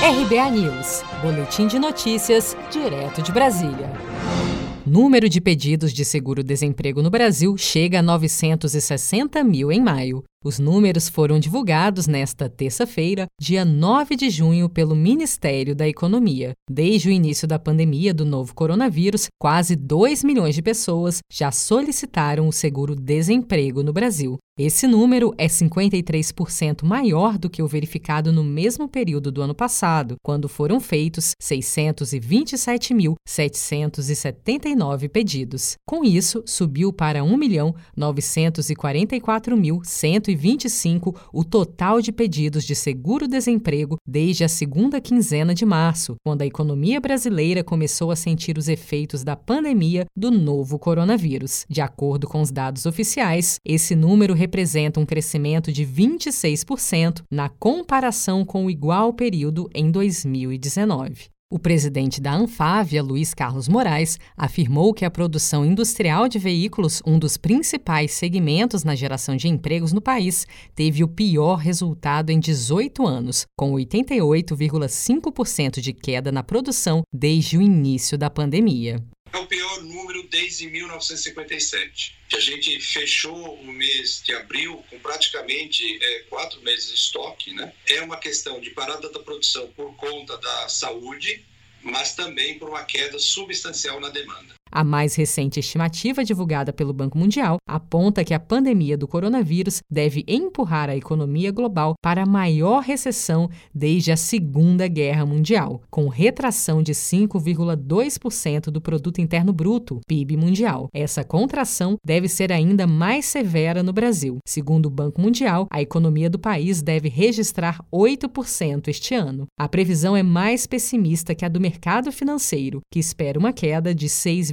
RBA News, Boletim de Notícias, direto de Brasília. Número de pedidos de seguro-desemprego no Brasil chega a 960 mil em maio. Os números foram divulgados nesta terça-feira, dia 9 de junho, pelo Ministério da Economia. Desde o início da pandemia do novo coronavírus, quase 2 milhões de pessoas já solicitaram o seguro-desemprego no Brasil. Esse número é 53% maior do que o verificado no mesmo período do ano passado, quando foram feitos 627.779 pedidos. Com isso, subiu para 1.944.100 125 o total de pedidos de seguro-desemprego desde a segunda quinzena de março, quando a economia brasileira começou a sentir os efeitos da pandemia do novo coronavírus. De acordo com os dados oficiais, esse número representa um crescimento de 26% na comparação com o igual período em 2019. O presidente da Anfávia, Luiz Carlos Moraes, afirmou que a produção industrial de veículos, um dos principais segmentos na geração de empregos no país, teve o pior resultado em 18 anos, com 88,5% de queda na produção desde o início da pandemia o pior número desde 1957. A gente fechou o mês de abril com praticamente é, quatro meses de estoque. Né? É uma questão de parada da produção por conta da saúde, mas também por uma queda substancial na demanda. A mais recente estimativa divulgada pelo Banco Mundial aponta que a pandemia do coronavírus deve empurrar a economia global para a maior recessão desde a Segunda Guerra Mundial, com retração de 5,2% do produto interno bruto, PIB mundial. Essa contração deve ser ainda mais severa no Brasil. Segundo o Banco Mundial, a economia do país deve registrar 8% este ano. A previsão é mais pessimista que a do mercado financeiro, que espera uma queda de 6,